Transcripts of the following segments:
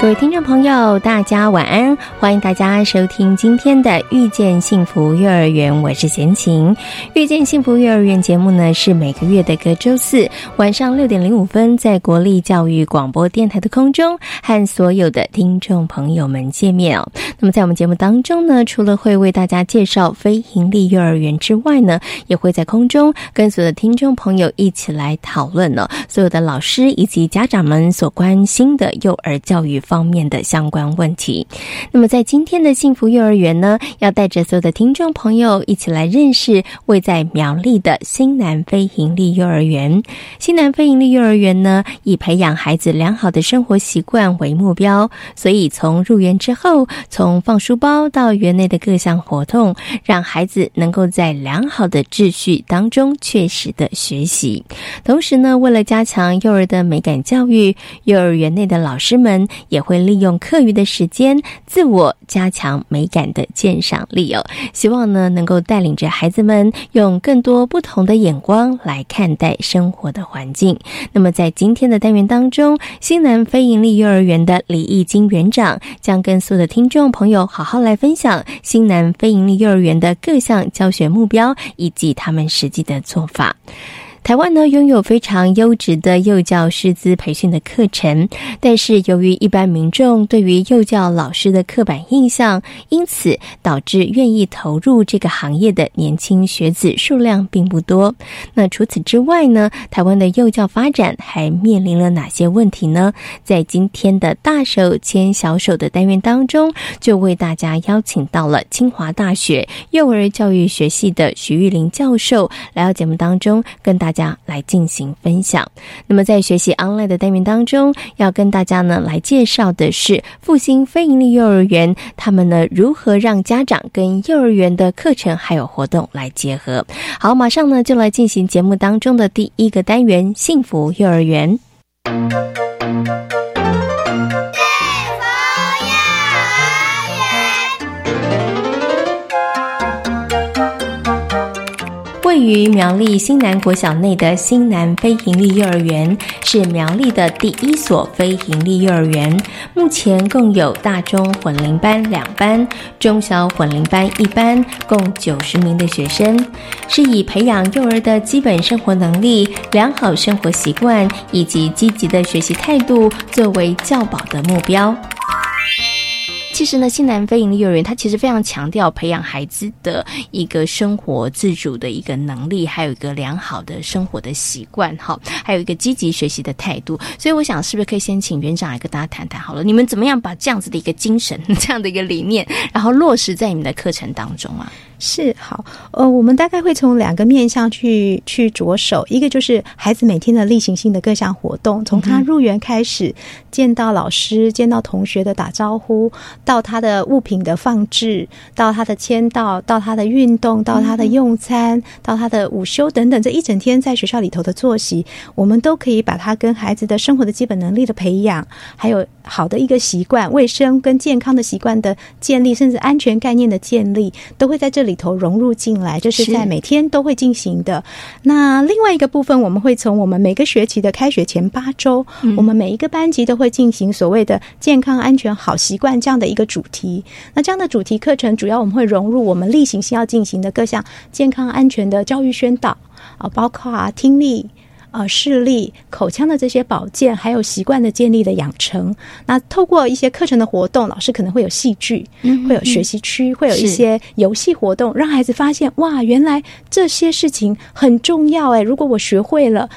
各位听众朋友，大家晚安！欢迎大家收听今天的《遇见幸福幼儿园》，我是贤琴。《遇见幸福幼儿园》节目呢，是每个月的隔周四晚上六点零五分，在国立教育广播电台的空中和所有的听众朋友们见面哦。那么，在我们节目当中呢，除了会为大家介绍非营利幼儿园之外呢，也会在空中跟所有的听众朋友一起来讨论呢，所有的老师以及家长们所关心的幼儿教育。方面的相关问题。那么，在今天的幸福幼儿园呢，要带着所有的听众朋友一起来认识位在苗栗的新南非营利幼儿园。新南非营利幼儿园呢，以培养孩子良好的生活习惯为目标，所以从入园之后，从放书包到园内的各项活动，让孩子能够在良好的秩序当中确实的学习。同时呢，为了加强幼儿的美感教育，幼儿园内的老师们也。也会利用课余的时间，自我加强美感的鉴赏力哦。希望呢，能够带领着孩子们用更多不同的眼光来看待生活的环境。那么，在今天的单元当中，新南非营利幼儿园的李义金园长将跟所有的听众朋友好好来分享新南非营利幼儿园的各项教学目标以及他们实际的做法。台湾呢拥有非常优质的幼教师资培训的课程，但是由于一般民众对于幼教老师的刻板印象，因此导致愿意投入这个行业的年轻学子数量并不多。那除此之外呢，台湾的幼教发展还面临了哪些问题呢？在今天的大手牵小手的单元当中，就为大家邀请到了清华大学幼儿教育学系的徐玉玲教授来到节目当中跟大家。家来进行分享。那么，在学习 online 的单元当中，要跟大家呢来介绍的是复兴非盈利幼儿园，他们呢如何让家长跟幼儿园的课程还有活动来结合。好，马上呢就来进行节目当中的第一个单元——幸福幼儿园。位于苗栗新南国小内的新南非营利幼儿园是苗栗的第一所非营利幼儿园，目前共有大中混龄班两班，中小混龄班一班，共九十名的学生，是以培养幼儿的基本生活能力、良好生活习惯以及积极的学习态度作为教保的目标。其实呢，新南非营利幼儿园它其实非常强调培养孩子的一个生活自主的一个能力，还有一个良好的生活的习惯，哈，还有一个积极学习的态度。所以我想，是不是可以先请园长来跟大家谈谈好了？你们怎么样把这样子的一个精神、这样的一个理念，然后落实在你们的课程当中啊？是好，呃，我们大概会从两个面向去去着手，一个就是孩子每天的例行性的各项活动，从他入园开始，见到老师、见到同学的打招呼，到他的物品的放置，到他的签到，到他的运动，到他的用餐，到他的午休等等，这一整天在学校里头的作息，我们都可以把他跟孩子的生活的基本能力的培养，还有好的一个习惯、卫生跟健康的习惯的建立，甚至安全概念的建立，都会在这里。里头融入进来，这是在每天都会进行的。那另外一个部分，我们会从我们每个学期的开学前八周，我们每一个班级都会进行所谓的健康、安全、好习惯这样的一个主题。那这样的主题课程，主要我们会融入我们例行性要进行的各项健康安全的教育宣导啊，包括啊听力。呃，视力、口腔的这些保健，还有习惯的建立的养成，那透过一些课程的活动，老师可能会有戏剧，会有学习区，会有一些游戏活动，让孩子发现哇，原来这些事情很重要哎！如果我学会了。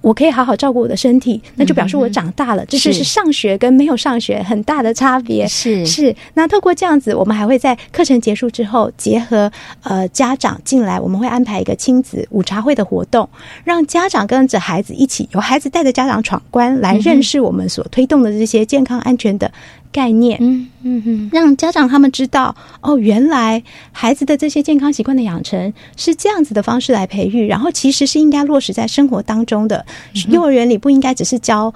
我可以好好照顾我的身体，那就表示我长大了。这就是上学跟没有上学很大的差别。是是，那透过这样子，我们还会在课程结束之后，结合呃家长进来，我们会安排一个亲子午茶会的活动，让家长跟着孩子一起，由孩子带着家长闯关，来认识我们所推动的这些健康安全的。概念，嗯嗯嗯，让家长他们知道哦，原来孩子的这些健康习惯的养成是这样子的方式来培育，然后其实是应该落实在生活当中的。幼儿园里不应该只是教。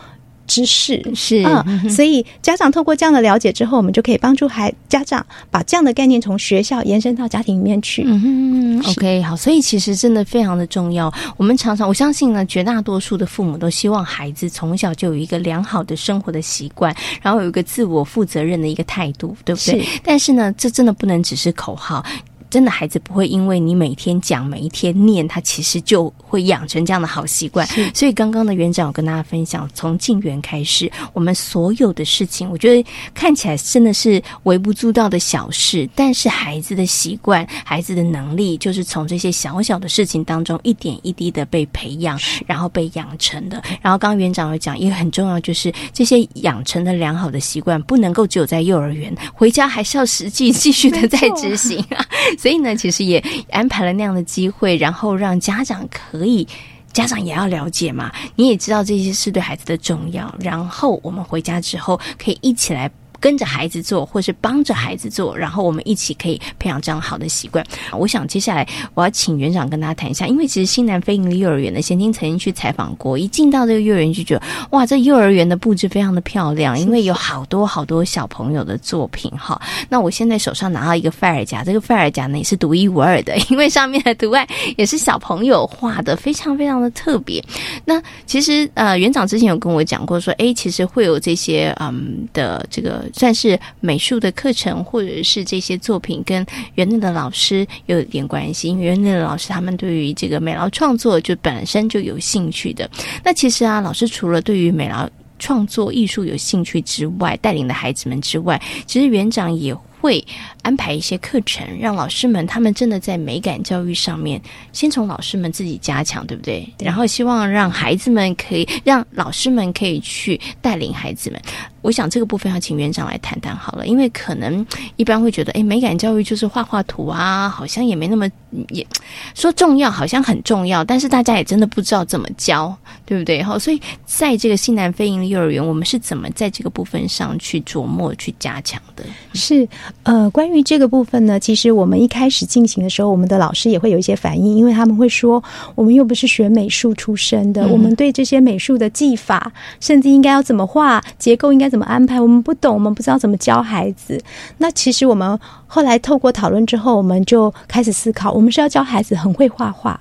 知识是嗯，所以家长透过这样的了解之后，我们就可以帮助孩家长把这样的概念从学校延伸到家庭里面去。嗯，OK，好，所以其实真的非常的重要。我们常常我相信呢，绝大多数的父母都希望孩子从小就有一个良好的生活的习惯，然后有一个自我负责任的一个态度，对不对？但是呢，这真的不能只是口号。真的孩子不会因为你每天讲、每一天念，他其实就会养成这样的好习惯。所以刚刚的园长有跟大家分享，从进园开始，我们所有的事情，我觉得看起来真的是微不足道的小事，但是孩子的习惯、孩子的能力，就是从这些小小的事情当中一点一滴的被培养，然后被养成的。然后刚刚园长有讲，一个很重要就是这些养成的良好的习惯，不能够只有在幼儿园，回家还是要实际继续的在执行啊。所以呢，其实也安排了那样的机会，然后让家长可以，家长也要了解嘛。你也知道这些是对孩子的重要，然后我们回家之后可以一起来。跟着孩子做，或是帮着孩子做，然后我们一起可以培养这样好的习惯。我想接下来我要请园长跟大家谈一下，因为其实新南非盈利幼儿园的贤听曾经去采访过，一进到这个幼儿园就觉得哇，这幼儿园的布置非常的漂亮，因为有好多好多小朋友的作品哈。那我现在手上拿到一个范尔夹，这个范尔夹呢也是独一无二的，因为上面的图案也是小朋友画的，非常非常的特别。那其实呃，园长之前有跟我讲过说，哎，其实会有这些嗯的这个。算是美术的课程，或者是这些作品跟园内的老师有点关系，因为园内的老师他们对于这个美劳创作就本身就有兴趣的。那其实啊，老师除了对于美劳创作艺术有兴趣之外，带领的孩子们之外，其实园长也会安排一些课程，让老师们他们真的在美感教育上面，先从老师们自己加强，对不对？然后希望让孩子们可以让老师们可以去带领孩子们。我想这个部分要请园长来谈谈好了，因为可能一般会觉得，哎，美感教育就是画画图啊，好像也没那么也说重要，好像很重要，但是大家也真的不知道怎么教，对不对？哈，所以在这个西南飞营幼儿园，我们是怎么在这个部分上去琢磨、去加强的？是呃，关于这个部分呢，其实我们一开始进行的时候，我们的老师也会有一些反应，因为他们会说，我们又不是学美术出身的，我们对这些美术的技法，甚至应该要怎么画结构，应该。怎么安排？我们不懂，我们不知道怎么教孩子。那其实我们后来透过讨论之后，我们就开始思考：我们是要教孩子很会画画，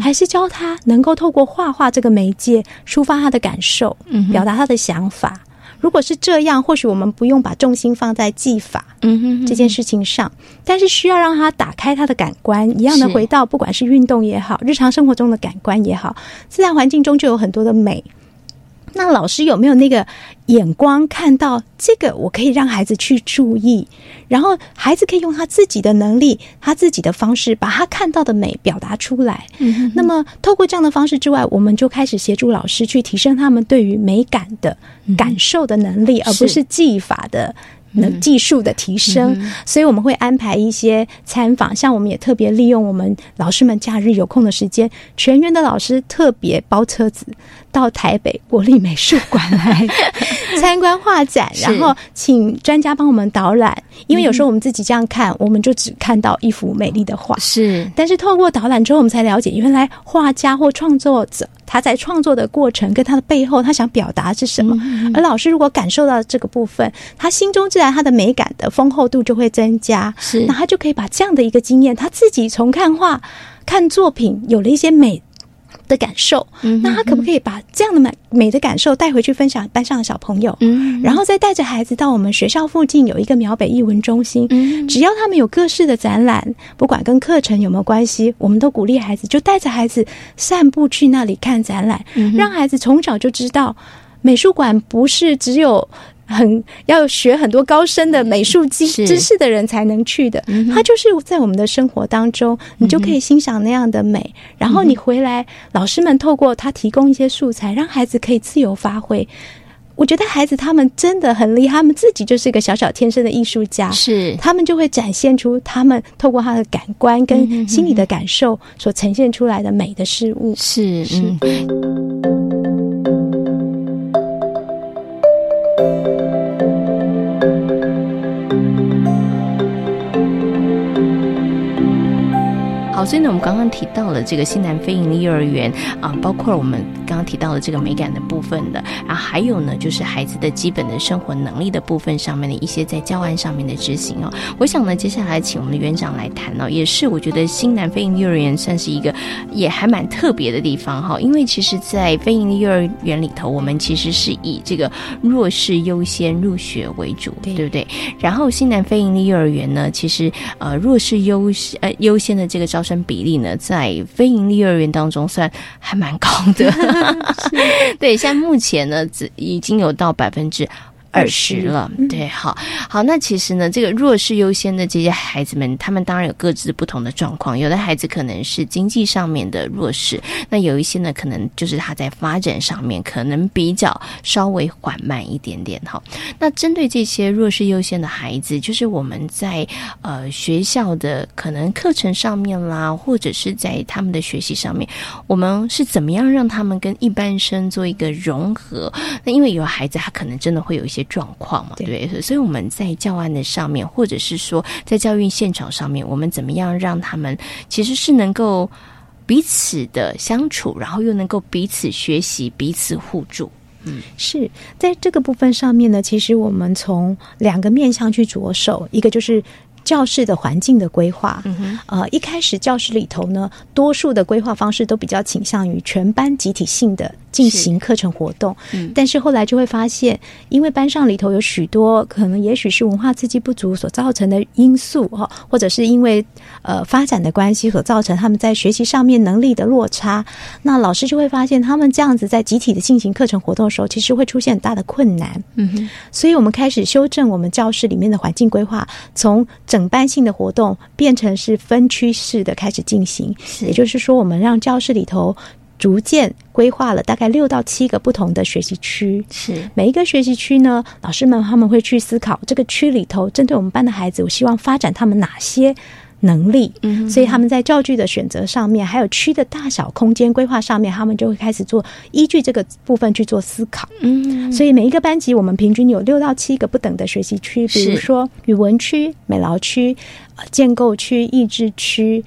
还是教他能够透过画画这个媒介抒发他的感受，表达他的想法？如果是这样，或许我们不用把重心放在技法这件事情上，但是需要让他打开他的感官，一样的回到不管是运动也好，日常生活中的感官也好，自然环境中就有很多的美。那老师有没有那个眼光看到这个？我可以让孩子去注意，然后孩子可以用他自己的能力、他自己的方式，把他看到的美表达出来。嗯，那么透过这样的方式之外，我们就开始协助老师去提升他们对于美感的感受的能力，而不是技法的。能技术的提升，所以我们会安排一些参访，像我们也特别利用我们老师们假日有空的时间，全员的老师特别包车子到台北国立美术馆来 参观画展，然后请专家帮我们导览。因为有时候我们自己这样看，我们就只看到一幅美丽的画，是。但是透过导览之后，我们才了解，原来画家或创作者他在创作的过程跟他的背后，他想表达是什么。而老师如果感受到这个部分，他心中自然他的美感的丰厚度就会增加，是。那他就可以把这样的一个经验，他自己从看画、看作品，有了一些美。的感受，那他可不可以把这样的美美的感受带回去分享班上的小朋友？嗯，然后再带着孩子到我们学校附近有一个苗北艺文中心，嗯，只要他们有各式的展览，不管跟课程有没有关系，我们都鼓励孩子就带着孩子散步去那里看展览，让孩子从小就知道美术馆不是只有。很要学很多高深的美术知知识的人才能去的。它就是在我们的生活当中，你就可以欣赏那样的美。然后你回来，老师们透过他提供一些素材，让孩子可以自由发挥。我觉得孩子他们真的很厉害，他们自己就是一个小小天生的艺术家，是他们就会展现出他们透过他的感官跟心理的感受所呈现出来的美的事物，是嗯。好，所以呢，我们刚刚提到了这个西南非营利幼儿园啊，包括我们刚刚提到的这个美感的部分的，然后还有呢，就是孩子的基本的生活能力的部分上面的一些在教案上面的执行哦。我想呢，接下来请我们的园长来谈哦，也是我觉得新南非营利幼儿园算是一个也还蛮特别的地方哈，因为其实，在非营利幼儿园里头，我们其实是以这个弱势优先入学为主，对不对？然后新南非营利幼儿园呢，其实呃弱势优呃优先的这个招。生比例呢，在非营利幼儿园当中算还蛮高的，对，现在目前呢，只已经有到百分之。二十了，对，好，好，那其实呢，这个弱势优先的这些孩子们，他们当然有各自不同的状况。有的孩子可能是经济上面的弱势，那有一些呢，可能就是他在发展上面可能比较稍微缓慢一点点。哈，那针对这些弱势优先的孩子，就是我们在呃学校的可能课程上面啦，或者是在他们的学习上面，我们是怎么样让他们跟一般生做一个融合？那因为有孩子他可能真的会有一些。状况嘛，对，所以我们在教案的上面，或者是说在教育现场上面，我们怎么样让他们其实是能够彼此的相处，然后又能够彼此学习、彼此互助。嗯，是在这个部分上面呢，其实我们从两个面向去着手，一个就是。教室的环境的规划，呃，一开始教室里头呢，多数的规划方式都比较倾向于全班集体性的进行课程活动。嗯，但是后来就会发现，因为班上里头有许多可能，也许是文化刺激不足所造成的因素哈，或者是因为呃发展的关系所造成他们在学习上面能力的落差，那老师就会发现他们这样子在集体的进行课程活动的时候，其实会出现很大的困难。嗯哼，所以我们开始修正我们教室里面的环境规划，从整整班性的活动变成是分区式的开始进行，也就是说，我们让教室里头逐渐规划了大概六到七个不同的学习区。是每一个学习区呢，老师们他们会去思考这个区里头针对我们班的孩子，我希望发展他们哪些。能力，嗯，所以他们在教具的选择上面，还有区的大小、空间规划上面，他们就会开始做依据这个部分去做思考，嗯，所以每一个班级，我们平均有六到七个不等的学习区，比如说语文区、美劳区、建构区、益智区。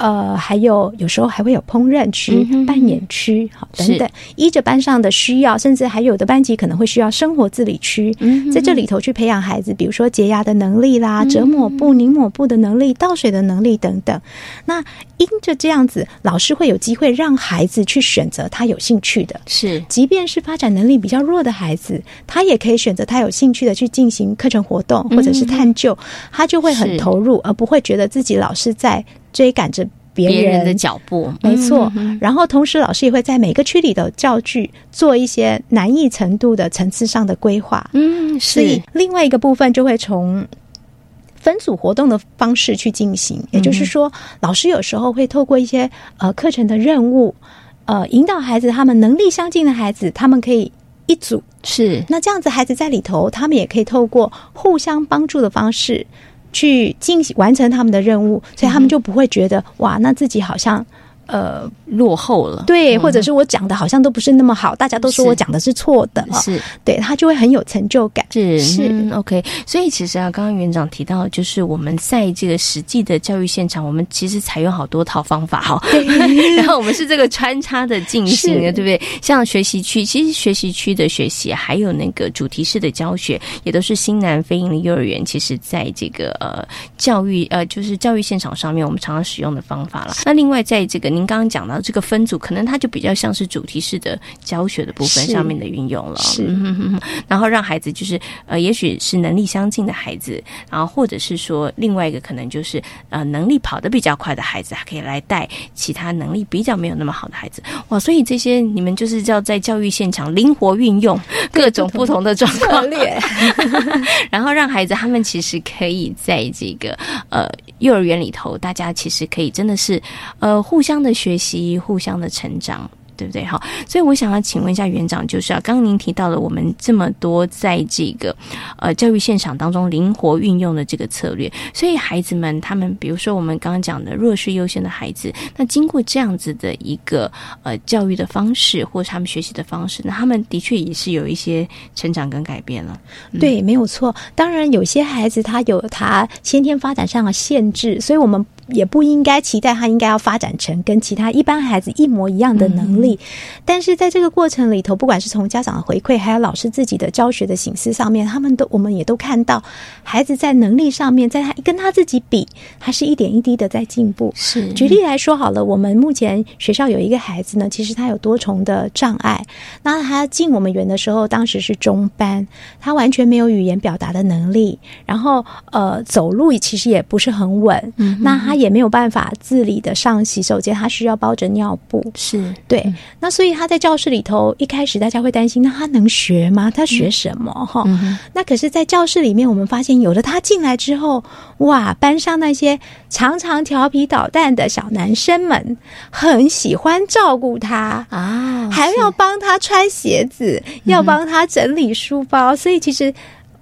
呃，还有有时候还会有烹饪区、扮演区，好等等，依着班上的需要，甚至还有的班级可能会需要生活自理区，在这里头去培养孩子，比如说洁牙的能力啦、折抹布、拧抹布的能力、倒水的能力等等。那因着这样子，老师会有机会让孩子去选择他有兴趣的，是，即便是发展能力比较弱的孩子，他也可以选择他有兴趣的去进行课程活动或者是探究，他就会很投入，而不会觉得自己老是在。追赶着别人的脚步，没错。然后同时，老师也会在每个区里的教具做一些难易程度的层次上的规划。嗯，是。另外一个部分就会从分组活动的方式去进行，也就是说，老师有时候会透过一些呃课程的任务，呃，引导孩子他们能力相近的孩子，他们可以一组。是。那这样子，孩子在里头，他们也可以透过互相帮助的方式。去进行完成他们的任务，所以他们就不会觉得哇，那自己好像。呃，落后了，对，或者是我讲的好像都不是那么好，大家都说我讲的是错的，是。对他就会很有成就感，是是。OK。所以其实啊，刚刚园长提到，就是我们在这个实际的教育现场，我们其实采用好多套方法哈，然后我们是这个穿插的进行的，对不对？像学习区，其实学习区的学习，还有那个主题式的教学，也都是新南非营利幼儿园，其实在这个呃教育呃就是教育现场上面，我们常常使用的方法了。那另外在这个您刚刚讲到这个分组，可能它就比较像是主题式的教学的部分上面的运用了。是，然后让孩子就是呃，也许是能力相近的孩子，然后或者是说另外一个可能就是呃，能力跑得比较快的孩子，还可以来带其他能力比较没有那么好的孩子。哇，所以这些你们就是要在教育现场灵活运用各种不同的状况，然后让孩子他们其实可以在这个呃幼儿园里头，大家其实可以真的是呃互相的学习，互相的成长。对不对？好，所以我想要请问一下园长，就是啊，刚刚您提到了我们这么多在这个呃教育现场当中灵活运用的这个策略，所以孩子们他们，比如说我们刚刚讲的弱势优先的孩子，那经过这样子的一个呃教育的方式，或是他们学习的方式，那他们的确也是有一些成长跟改变了。对，没有错。当然，有些孩子他有他先天发展上的限制，所以我们。也不应该期待他应该要发展成跟其他一般孩子一模一样的能力，但是在这个过程里头，不管是从家长的回馈，还有老师自己的教学的形式上面，他们都我们也都看到，孩子在能力上面，在他跟他自己比，他是一点一滴的在进步。是，举例来说好了，我们目前学校有一个孩子呢，其实他有多重的障碍，那他进我们园的时候，当时是中班，他完全没有语言表达的能力，然后呃，走路其实也不是很稳，那他。也没有办法自理的上洗手间，他需要包着尿布。是对，那所以他在教室里头，一开始大家会担心，那他能学吗？他学什么？哈，那可是，在教室里面，我们发现，有了他进来之后，哇，班上那些常常调皮捣蛋的小男生们，很喜欢照顾他啊，还要帮他穿鞋子，要帮他整理书包。所以，其实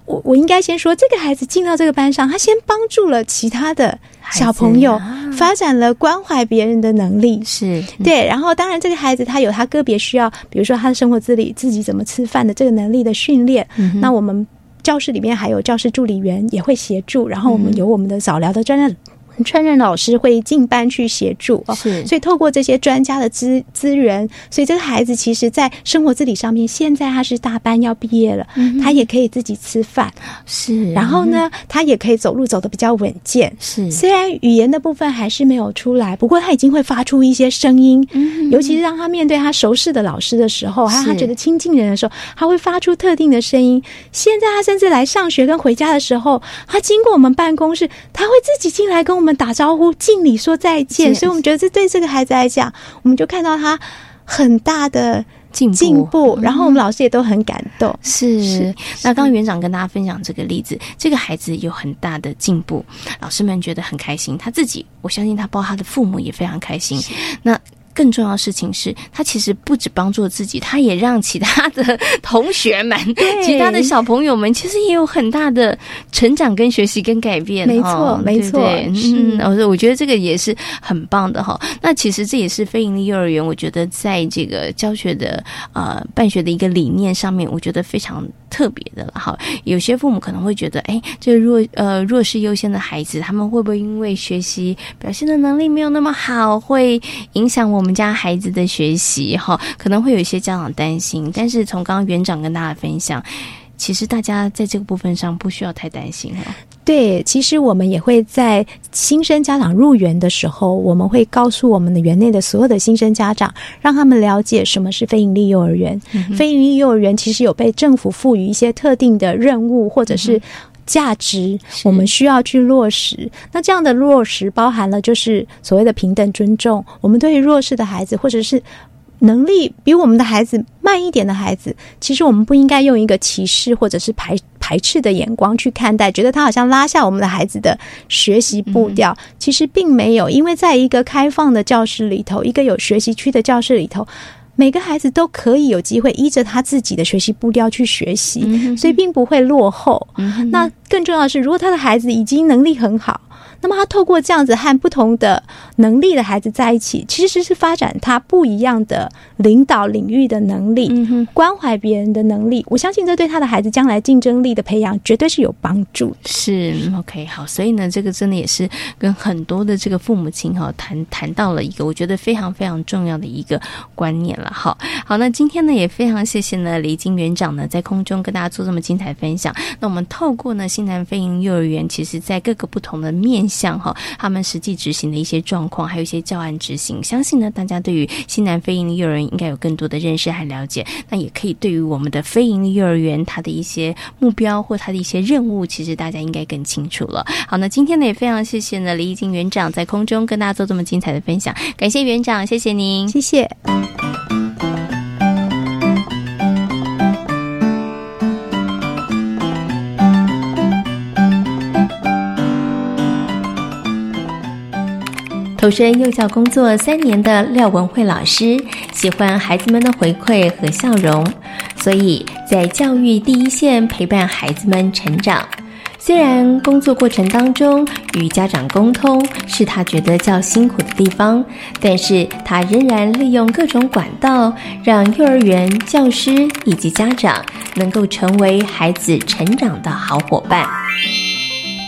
我我应该先说，这个孩子进到这个班上，他先帮助了其他的。小朋友发展了关怀别人的能力，是对。然后，当然，这个孩子他有他个别需要，比如说他的生活自理、自己怎么吃饭的这个能力的训练。那我们教室里面还有教师助理员也会协助，然后我们有我们的早疗的专业。川任老师会进班去协助哦，是，所以透过这些专家的资资源，所以这个孩子其实，在生活自理上面，现在他是大班要毕业了，他也可以自己吃饭，是，然后呢，他也可以走路走的比较稳健，是。虽然语言的部分还是没有出来，不过他已经会发出一些声音，尤其是让他面对他熟识的老师的时候，还有他觉得亲近人的时候，他会发出特定的声音。现在他甚至来上学跟回家的时候，他经过我们办公室，他会自己进来跟我们。打招呼、敬礼、说再见，所以我们觉得这对这个孩子来讲，我们就看到他很大的进进步，然后我们老师也都很感动。是，那刚刚园长跟大家分享这个例子，这个孩子有很大的进步，老师们觉得很开心，他自己，我相信他包括他的父母也非常开心。那。更重要的事情是，他其实不止帮助自己，他也让其他的同学们、其他的小朋友们，其实也有很大的成长、跟学习、跟改变。没错，没错。嗯，我说，我觉得这个也是很棒的哈。那其实这也是非营利幼儿园，我觉得在这个教学的呃办学的一个理念上面，我觉得非常特别的了哈。有些父母可能会觉得，哎，这弱呃弱势优先的孩子，他们会不会因为学习表现的能力没有那么好，会影响？我们家孩子的学习哈，可能会有一些家长担心，但是从刚刚园长跟大家分享，其实大家在这个部分上不需要太担心了。对，其实我们也会在新生家长入园的时候，我们会告诉我们的园内的所有的新生家长，让他们了解什么是非营利幼儿园。非营利幼儿园其实有被政府赋予一些特定的任务，或者是。价值我们需要去落实，那这样的落实包含了就是所谓的平等尊重。我们对于弱势的孩子，或者是能力比我们的孩子慢一点的孩子，其实我们不应该用一个歧视或者是排排斥的眼光去看待，觉得他好像拉下我们的孩子的学习步调。其实并没有，因为在一个开放的教室里头，一个有学习区的教室里头。每个孩子都可以有机会依着他自己的学习步调去学习，所以并不会落后。那更重要的是，如果他的孩子已经能力很好。那么，他透过这样子和不同的能力的孩子在一起，其实是发展他不一样的领导领域的能力，关怀别人的能力。我相信这对他的孩子将来竞争力的培养绝对是有帮助。是 OK 好，所以呢，这个真的也是跟很多的这个父母亲哈谈谈到了一个我觉得非常非常重要的一个观念了。好，好，那今天呢也非常谢谢呢李金园长呢在空中跟大家做这么精彩分享。那我们透过呢新南飞营幼儿园，其实在各个不同的面。象哈，他们实际执行的一些状况，还有一些教案执行。相信呢，大家对于西南非营利幼儿园应该有更多的认识和了解。那也可以对于我们的非营利幼儿园它的一些目标或它的一些任务，其实大家应该更清楚了。好，那今天呢也非常谢谢呢李义静园长在空中跟大家做这么精彩的分享，感谢园长，谢谢您，谢谢。投身幼教工作三年的廖文慧老师，喜欢孩子们的回馈和笑容，所以在教育第一线陪伴孩子们成长。虽然工作过程当中与家长沟通是他觉得较辛苦的地方，但是他仍然利用各种管道，让幼儿园教师以及家长能够成为孩子成长的好伙伴。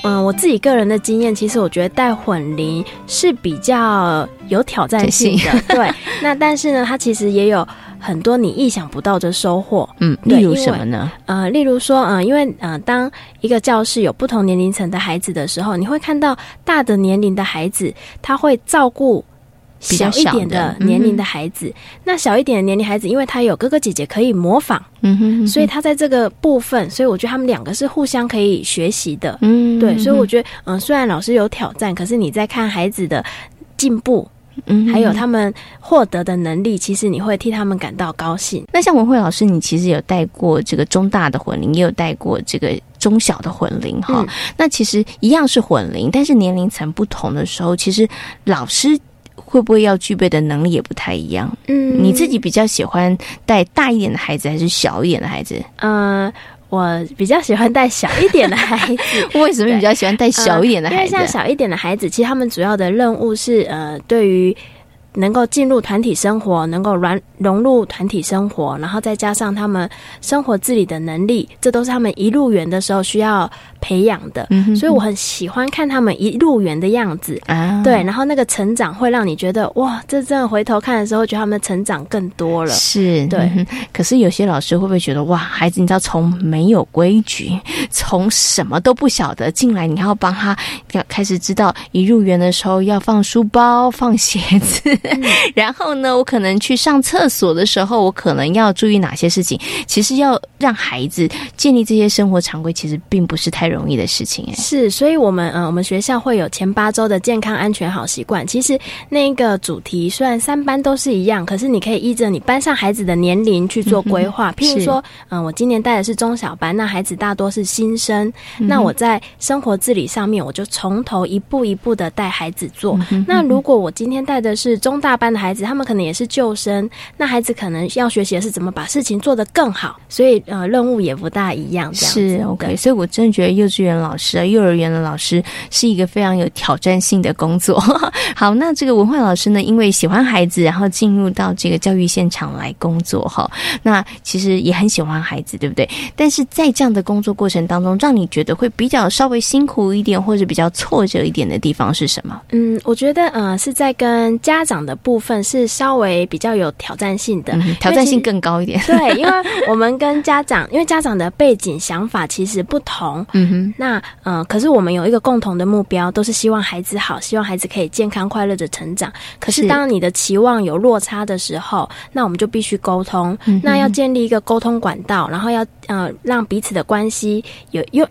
嗯，我自己个人的经验，其实我觉得带混龄是比较有挑战性的。对，那但是呢，它其实也有很多你意想不到的收获。嗯，例如什么呢？呃，例如说，嗯，因为呃，当一个教室有不同年龄层的孩子的时候，你会看到大的年龄的孩子，他会照顾。小一点的年龄的孩子，那小一点的年龄孩子，因为他有哥哥姐姐可以模仿，嗯哼，所以他在这个部分，所以我觉得他们两个是互相可以学习的，嗯，对，所以我觉得，嗯，虽然老师有挑战，可是你在看孩子的进步，嗯，还有他们获得的能力，其实你会替他们感到高兴。那像文慧老师，你其实有带过这个中大的混龄，也有带过这个中小的混龄，哈，那其实一样是混龄，但是年龄层不同的时候，其实老师。会不会要具备的能力也不太一样？嗯，你自己比较喜欢带大一点的孩子，还是小一点的孩子？嗯，我比较喜欢带小一点的孩子。为什么比较喜欢带小一点的孩子？因为像小一点的孩子，其实他们主要的任务是呃，对于。能够进入团体生活，能够软融入团体生活，然后再加上他们生活自理的能力，这都是他们一入园的时候需要培养的。所以我很喜欢看他们一入园的样子啊，对，然后那个成长会让你觉得哇，这真的回头看的时候，觉得他们成长更多了。是对，可是有些老师会不会觉得哇，孩子你知道从没有规矩，从什么都不晓得进来，你要帮他要开始知道一入园的时候要放书包、放鞋子。然后呢，我可能去上厕所的时候，我可能要注意哪些事情？其实要让孩子建立这些生活常规，其实并不是太容易的事情。哎，是，所以我们呃，我们学校会有前八周的健康安全好习惯。其实那个主题虽然三班都是一样，可是你可以依着你班上孩子的年龄去做规划。譬如说，嗯，我今年带的是中小班，那孩子大多是新生，那我在生活自理上面，我就从头一步一步的带孩子做。那如果我今天带的是中中大班的孩子，他们可能也是救生，那孩子可能要学习的是怎么把事情做得更好，所以呃，任务也不大一样。是 OK，所以我真的觉得幼稚园老师啊，幼儿园的老师是一个非常有挑战性的工作。好，那这个文化老师呢，因为喜欢孩子，然后进入到这个教育现场来工作哈，那其实也很喜欢孩子，对不对？但是在这样的工作过程当中，让你觉得会比较稍微辛苦一点，或者比较挫折一点的地方是什么？嗯，我觉得呃，是在跟家长。的部分是稍微比较有挑战性的，挑战性更高一点。对，因为我们跟家长，因为家长的背景想法其实不同。嗯哼，那嗯，可是我们有一个共同的目标，都是希望孩子好，希望孩子可以健康快乐的成长。可是当你的期望有落差的时候，那我们就必须沟通。那要建立一个沟通管道，然后要呃让彼此的关系有又。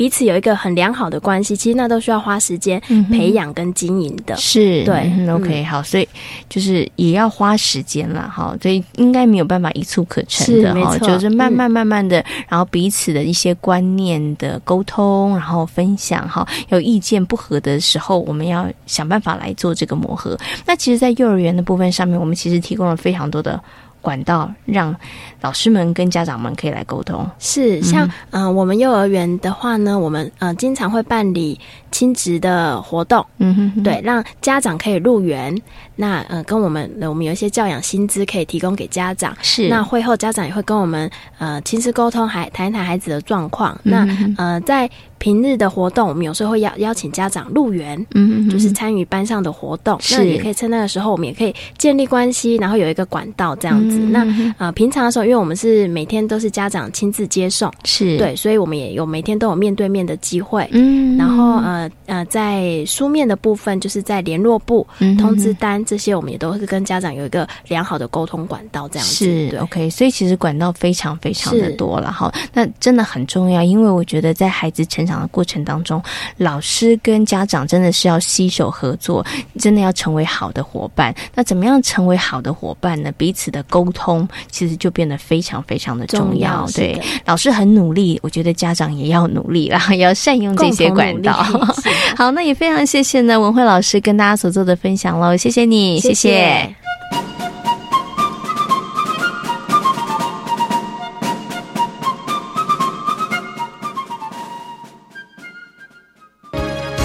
彼此有一个很良好的关系，其实那都需要花时间培养跟经营的。是对，OK，好，所以就是也要花时间了哈，所以应该没有办法一蹴可成的哈，就是慢慢慢慢的，然后彼此的一些观念的沟通，然后分享哈，有意见不合的时候，我们要想办法来做这个磨合。那其实，在幼儿园的部分上面，我们其实提供了非常多的。管道让老师们跟家长们可以来沟通，是像嗯，我们幼儿园的话呢，我们呃经常会办理亲职的活动，嗯哼，对，让家长可以入园，那呃跟我们我们有一些教养薪资可以提供给家长，是。那会后家长也会跟我们呃亲自沟通，还谈一谈孩子的状况，那呃在。平日的活动，我们有时候会邀邀请家长入园，嗯，就是参与班上的活动。那也可以趁那个时候，我们也可以建立关系，然后有一个管道这样子。那呃，平常的时候，因为我们是每天都是家长亲自接送，是对，所以我们也有每天都有面对面的机会。嗯，然后呃呃，呃，在书面的部分，就是在联络部、通知单这些，我们也都是跟家长有一个良好的沟通管道，这样子。是 OK，所以其实管道非常非常的多了哈。那真的很重要，因为我觉得在孩子成长的过程当中，老师跟家长真的是要携手合作，真的要成为好的伙伴。那怎么样成为好的伙伴呢？彼此的沟通其实就变得非常非常的重要。对，老师很努力，我觉得家长也要努力，然 后要善用这些管道。好，那也非常谢谢呢文慧老师跟大家所做的分享喽，谢谢你，谢谢。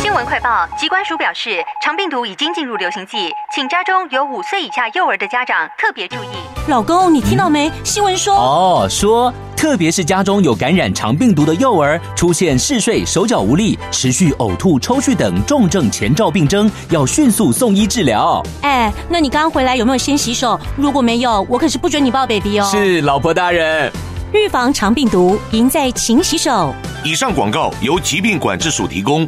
新闻快报：机关署表示，长病毒已经进入流行季，请家中有五岁以下幼儿的家长特别注意。老公，你听到没？新闻说哦，说。特别是家中有感染肠病毒的幼儿，出现嗜睡、手脚无力、持续呕吐、抽搐等重症前兆病征，要迅速送医治疗。哎，那你刚回来有没有先洗手？如果没有，我可是不准你抱 baby 哦。是，老婆大人。预防肠病毒，赢在勤洗手。以上广告由疾病管制署提供。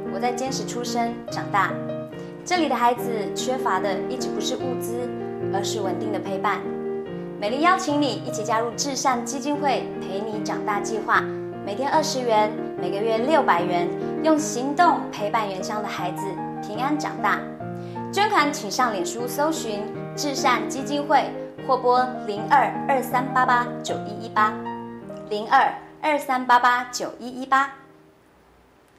我在坚持出生长大，这里的孩子缺乏的一直不是物资，而是稳定的陪伴。美丽邀请你一起加入至善基金会陪你长大计划，每天二十元，每个月六百元，用行动陪伴原乡的孩子平安长大。捐款请上脸书搜寻至善基金会，或拨零二二三八八九一一八零二二三八八九一一八。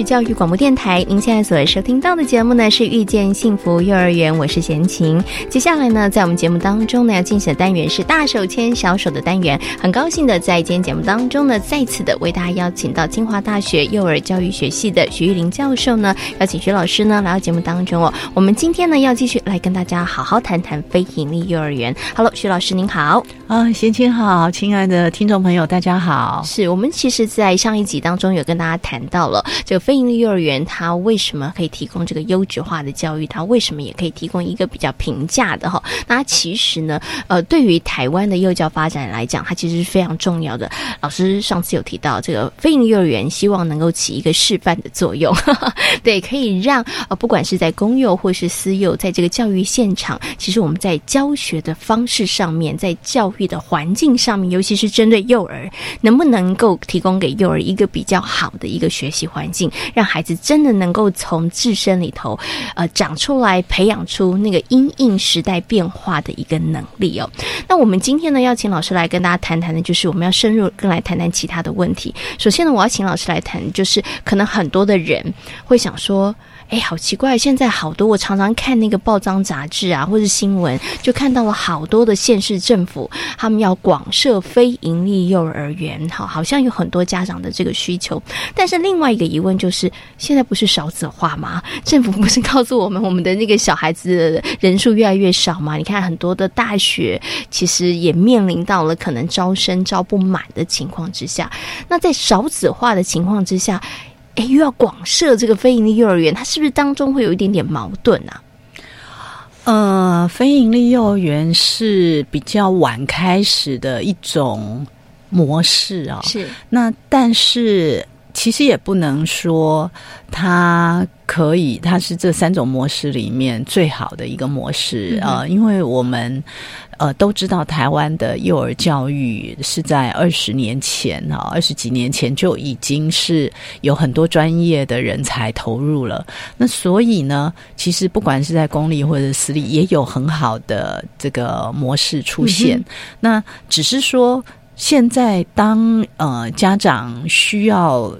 是教育广播电台，您现在所收听到的节目呢是遇见幸福幼儿园，我是贤琴。接下来呢，在我们节目当中呢要进行的单元是大手牵小手的单元。很高兴的在今天节目当中呢，再次的为大家邀请到清华大学幼儿教育学系的徐玉林教授呢，邀请徐老师呢来到节目当中哦。我们今天呢要继续来跟大家好好谈谈非盈利幼儿园。Hello，徐老师您好啊，贤琴好，亲爱的听众朋友大家好。是我们其实，在上一集当中有跟大家谈到了。这个非营利幼儿园，它为什么可以提供这个优质化的教育？它为什么也可以提供一个比较平价的哈？那其实呢，呃，对于台湾的幼教发展来讲，它其实是非常重要的。老师上次有提到，这个非营利幼儿园希望能够起一个示范的作用，对，可以让呃，不管是在公幼或是私幼，在这个教育现场，其实我们在教学的方式上面，在教育的环境上面，尤其是针对幼儿，能不能够提供给幼儿一个比较好的一个学习环境？让孩子真的能够从自身里头，呃，长出来，培养出那个因应时代变化的一个能力哦。那我们今天呢，要请老师来跟大家谈谈的，就是我们要深入跟来谈谈其他的问题。首先呢，我要请老师来谈，就是可能很多的人会想说。哎，好奇怪！现在好多我常常看那个报章杂志啊，或者新闻，就看到了好多的县市政府，他们要广设非营利幼儿园，好，好像有很多家长的这个需求。但是另外一个疑问就是，现在不是少子化吗？政府不是告诉我们，我们的那个小孩子人数越来越少吗？你看很多的大学其实也面临到了可能招生招不满的情况之下，那在少子化的情况之下。哎，又要广设这个非盈利幼儿园，它是不是当中会有一点点矛盾啊？呃，非盈利幼儿园是比较晚开始的一种模式啊。是，那但是。其实也不能说它可以，它是这三种模式里面最好的一个模式啊、呃，因为我们。呃，都知道台湾的幼儿教育是在二十年前啊，二十几年前就已经是有很多专业的人才投入了。那所以呢，其实不管是在公立或者私立，也有很好的这个模式出现。嗯、那只是说，现在当呃家长需要。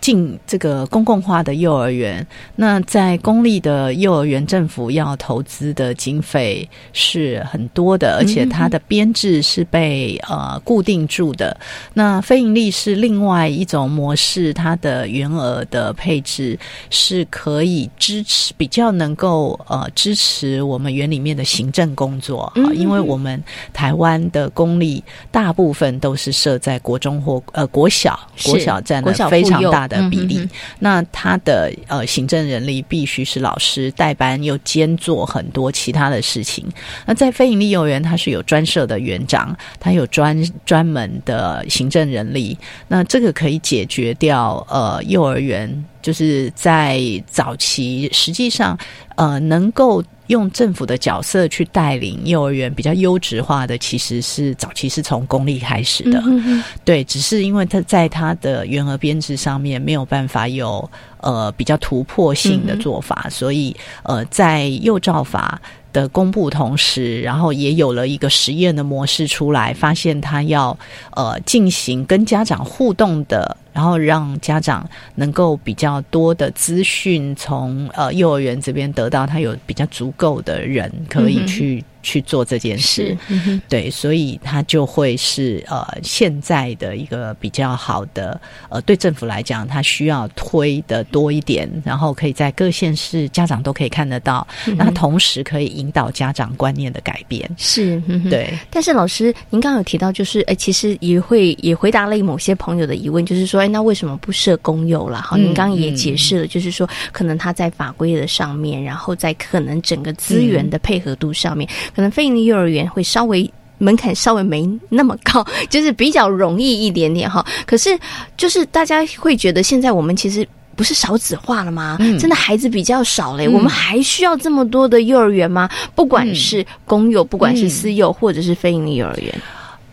进这个公共化的幼儿园，那在公立的幼儿园，政府要投资的经费是很多的，而且它的编制是被呃固定住的。那非盈利是另外一种模式，它的员额的配置是可以支持，比较能够呃支持我们园里面的行政工作啊，因为我们台湾的公立大部分都是设在国中或呃国小，国小占了非常大的。的比例，嗯、那他的呃行政人力必须是老师代班，又兼做很多其他的事情。那在非营利幼儿园，它是有专设的园长，他有专专门的行政人力。那这个可以解决掉呃幼儿园就是在早期，实际上呃能够。用政府的角色去带领幼儿园比较优质化的，其实是早期是从公立开始的，嗯、对，只是因为他在他的员额编制上面没有办法有呃比较突破性的做法，嗯、所以呃在幼照法的公布同时，然后也有了一个实验的模式出来，发现他要呃进行跟家长互动的。然后让家长能够比较多的资讯从呃幼儿园这边得到，他有比较足够的人可以去、嗯、去做这件事，嗯、对，所以他就会是呃现在的一个比较好的呃对政府来讲，他需要推的多一点，然后可以在各县市家长都可以看得到，嗯、那同时可以引导家长观念的改变，是，嗯、对。但是老师，您刚刚有提到，就是哎，其实也会也回答了某些朋友的疑问，就是说。那为什么不设公幼啦？好，您刚刚也解释了，就是说，可能它在法规的上面，然后在可能整个资源的配合度上面，可能非营利幼儿园会稍微门槛稍微没那么高，就是比较容易一点点哈。可是，就是大家会觉得，现在我们其实不是少子化了吗？嗯、真的孩子比较少嘞，我们还需要这么多的幼儿园吗？不管是公幼，不管是私幼，或者是非营利幼儿园。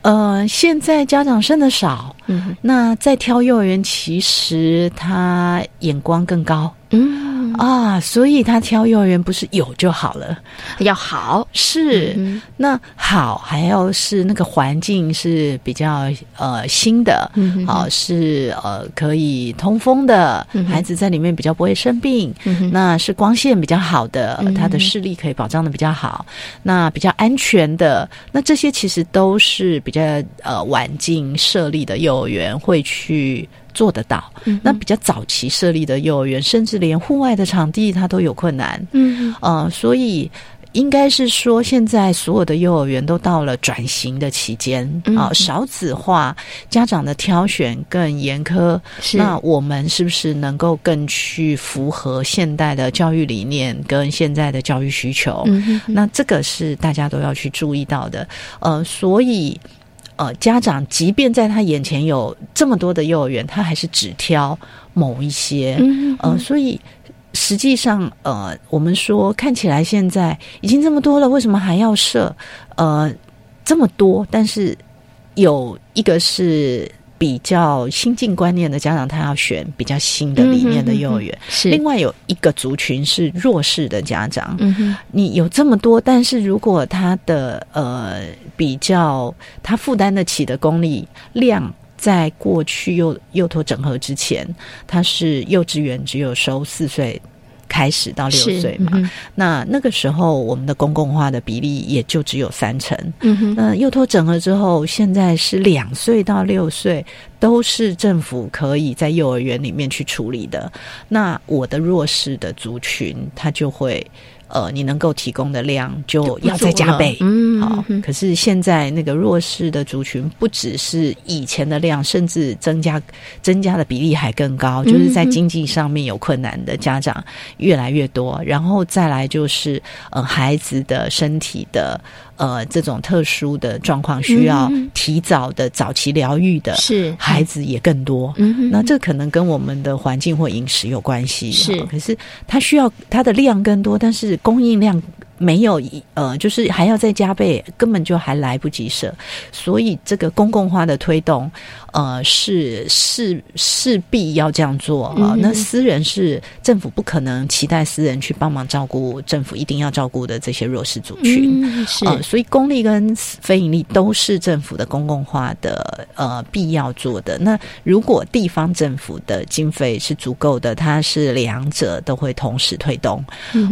呃，现在家长生的少，嗯，那在挑幼儿园，其实他眼光更高，嗯啊，所以他挑幼儿园不是有就好了，要好。是，嗯、那好还要是那个环境是比较呃新的，嗯，好、是呃可以通风的，嗯、孩子在里面比较不会生病，嗯、那是光线比较好的，嗯、他的视力可以保障的比较好，那比较安全的，那这些其实都是比较呃晚进设立的幼儿园会去。做得到，嗯、那比较早期设立的幼儿园，甚至连户外的场地它都有困难，嗯呃，所以应该是说，现在所有的幼儿园都到了转型的期间。啊、呃，少子化，家长的挑选更严苛，那我们是不是能够更去符合现代的教育理念跟现在的教育需求？嗯、那这个是大家都要去注意到的，呃，所以。呃，家长即便在他眼前有这么多的幼儿园，他还是只挑某一些。嗯呃，所以实际上，呃，我们说看起来现在已经这么多了，为什么还要设？呃，这么多，但是有一个是。比较新进观念的家长，他要选比较新的理念的幼儿园。嗯、是另外有一个族群是弱势的家长。嗯哼，你有这么多，但是如果他的呃比较他负担得起的公立量，在过去幼幼托整合之前，他是幼稚园只有收四岁。开始到六岁嘛，嗯、那那个时候我们的公共化的比例也就只有三成。嗯哼，那幼托整合之后，现在是两岁到六岁都是政府可以在幼儿园里面去处理的。那我的弱势的族群，他就会。呃，你能够提供的量就要再加倍，嗯，好。可是现在那个弱势的族群，不只是以前的量，甚至增加增加的比例还更高，就是在经济上面有困难的家长越来越多。然后再来就是，呃，孩子的身体的呃这种特殊的状况，需要提早的早期疗愈的，是孩子也更多。嗯，那这可能跟我们的环境或饮食有关系。是，可是它需要它的量更多，但是供应量。没有呃，就是还要再加倍，根本就还来不及设，所以这个公共化的推动，呃，是是势必要这样做啊。那私人是政府不可能期待私人去帮忙照顾政府一定要照顾的这些弱势族群，是，所以公立跟非盈利都是政府的公共化的呃必要做的。那如果地方政府的经费是足够的，它是两者都会同时推动。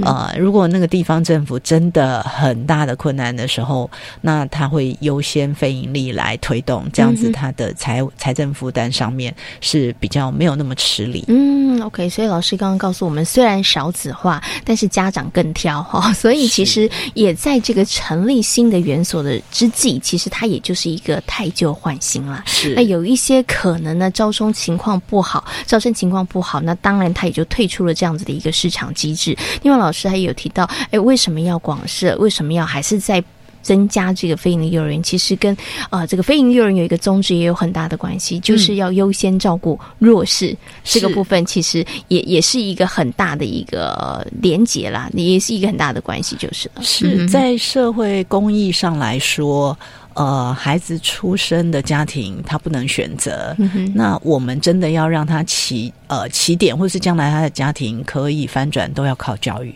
呃，如果那个地方政府真的很大的困难的时候，那他会优先非盈利来推动，这样子他的财财政负担上面是比较没有那么吃力。嗯，OK，所以老师刚刚告诉我们，虽然少子化，但是家长更挑哈，所以其实也在这个成立新的园所的之际，其实它也就是一个太旧换新了。是，那有一些可能呢，招生情况不好，招生情况不好，那当然他也就退出了这样子的一个市场机制。另外，老师还有提到，哎，为什么要？要广设为什么要还是在增加这个非营利幼儿园？其实跟呃这个非营利幼儿园有一个宗旨也有很大的关系，就是要优先照顾弱势这个部分，其实也也是一个很大的一个连结啦，也是一个很大的关系，就是了。是在社会公益上来说，呃，孩子出生的家庭他不能选择，那我们真的要让他起呃起点，或是将来他的家庭可以翻转，都要靠教育，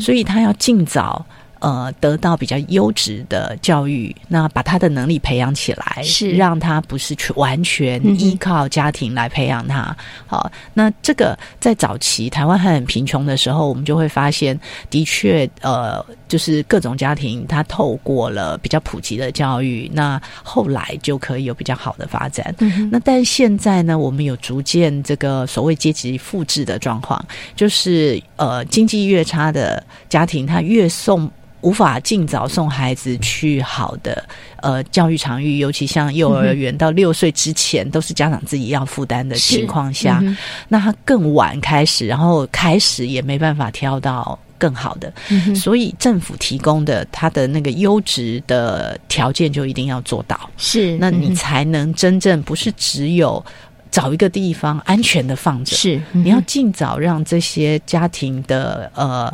所以他要尽早。呃，得到比较优质的教育，那把他的能力培养起来，是。让他不是去完全依靠家庭来培养他。好，那这个在早期台湾还很贫穷的时候，我们就会发现，的确，呃，就是各种家庭他透过了比较普及的教育，那后来就可以有比较好的发展。那但现在呢，我们有逐渐这个所谓阶级复制的状况，就是呃，经济越差的家庭，他越送。无法尽早送孩子去好的呃教育场域，尤其像幼儿园到六岁之前都是家长自己要负担的情况下，那他更晚开始，然后开始也没办法挑到更好的，所以政府提供的他的那个优质的条件就一定要做到，是，那你才能真正不是只有找一个地方安全的放着，是。你要尽早让这些家庭的呃。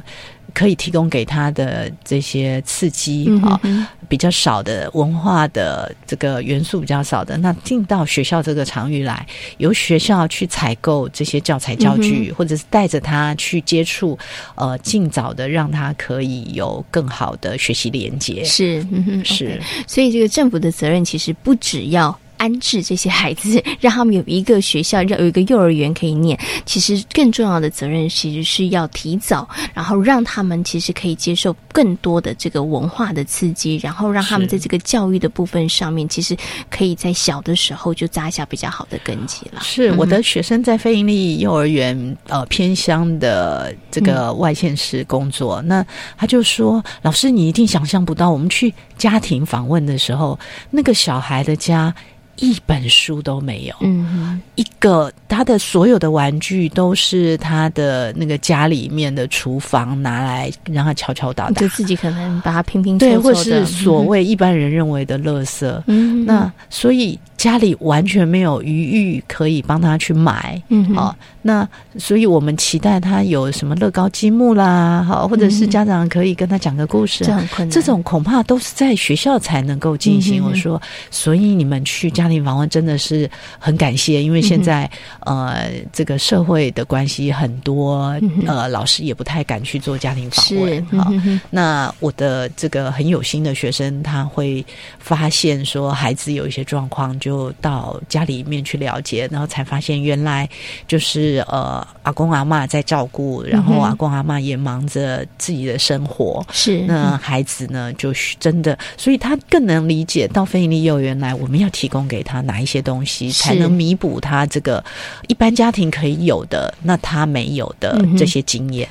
可以提供给他的这些刺激啊，比较少的文化的这个元素比较少的，那进到学校这个场域来，由学校去采购这些教材教具，或者是带着他去接触，呃，尽早的让他可以有更好的学习连接。是，是，所以这个政府的责任其实不只要。安置这些孩子，让他们有一个学校，让有一个幼儿园可以念。其实更重要的责任，其实是要提早，然后让他们其实可以接受更多的这个文化的刺激，然后让他们在这个教育的部分上面，其实可以在小的时候就扎下比较好的根基了。是我的学生在非营利幼儿园呃偏乡的这个外县市工作，那他就说：“老师，你一定想象不到，我们去家庭访问的时候，那个小孩的家。”一本书都没有，嗯，一个他的所有的玩具都是他的那个家里面的厨房拿来让他敲敲打打，就自己可能把它拼拼对，或是所谓一般人认为的垃圾，嗯，那所以家里完全没有余裕可以帮他去买，嗯，好，那所以我们期待他有什么乐高积木啦，好，或者是家长可以跟他讲个故事，这种恐怕都是在学校才能够进行。我说，所以你们去家庭。访问真的是很感谢，因为现在呃，这个社会的关系很多，呃，老师也不太敢去做家庭访问哈。那我的这个很有心的学生，他会发现说孩子有一些状况，就到家里面去了解，然后才发现原来就是呃，阿公阿妈在照顾，然后阿公阿妈也忙着自己的生活，是那孩子呢，就是真的，所以他更能理解到非营利幼儿园来，我们要提供给。他哪一些东西才能弥补他这个一般家庭可以有的，那他没有的这些经验？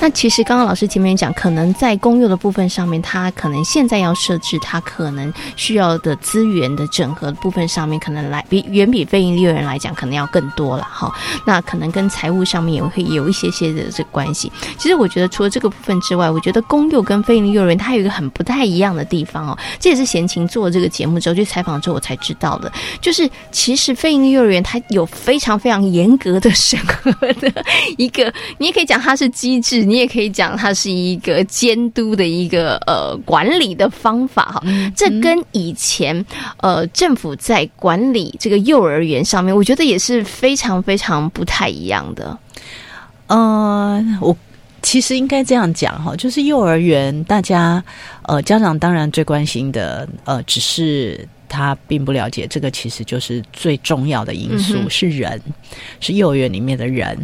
那其实刚刚老师前面讲，可能在公幼的部分上面，它可能现在要设置，它可能需要的资源的整合部分上面，可能来比远比非营利幼儿园来讲，可能要更多了哈。那可能跟财务上面也会有一些些的这个关系。其实我觉得除了这个部分之外，我觉得公幼跟非营利幼儿园它有一个很不太一样的地方哦。这也是贤琴做这个节目之后去采访之后我才知道的，就是其实非营利幼儿园它有非常非常严格的审核的一个，你也可以讲它是机制。你也可以讲，它是一个监督的一个呃管理的方法哈。这跟以前呃政府在管理这个幼儿园上面，我觉得也是非常非常不太一样的。呃，我其实应该这样讲哈，就是幼儿园，大家呃家长当然最关心的呃，只是他并不了解这个，其实就是最重要的因素是人，是幼儿园里面的人。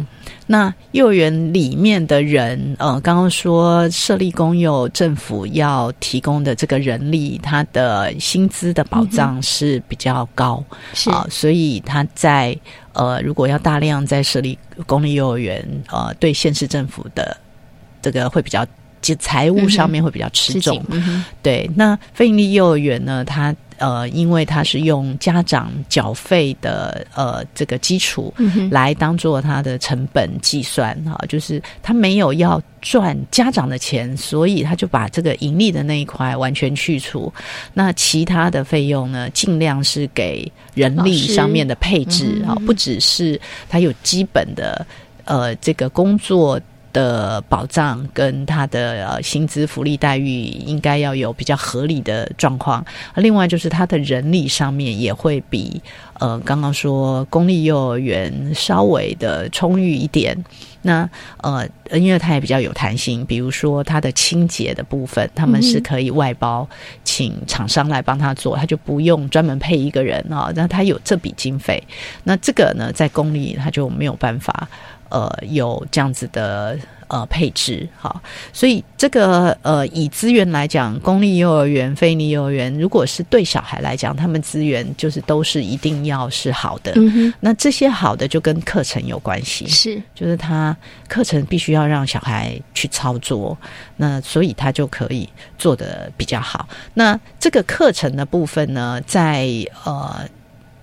那幼儿园里面的人，呃，刚刚说设立公幼，政府要提供的这个人力，他的薪资的保障是比较高，是。啊，所以他在呃，如果要大量在设立公立幼儿园，呃，对县市政府的这个会比较，就财务上面会比较吃重。对，那非盈利幼儿园呢，它。呃，因为它是用家长缴费的呃这个基础来当做它的成本计算哈，就是他没有要赚家长的钱，所以他就把这个盈利的那一块完全去除。那其他的费用呢，尽量是给人力上面的配置啊，不只是他有基本的呃这个工作。的保障跟他的呃薪资福利待遇应该要有比较合理的状况。另外就是他的人力上面也会比呃刚刚说公立幼儿园稍微的充裕一点。那呃因为他也比较有弹性，比如说他的清洁的部分，他们是可以外包请厂商来帮他做，他就不用专门配一个人啊。那他有这笔经费，那这个呢在公立他就没有办法。呃，有这样子的呃配置，哈，所以这个呃，以资源来讲，公立幼儿园、非立幼儿园，如果是对小孩来讲，他们资源就是都是一定要是好的。那这些好的就跟课程有关系，是，就是他课程必须要让小孩去操作，那所以他就可以做的比较好。那这个课程的部分呢，在呃。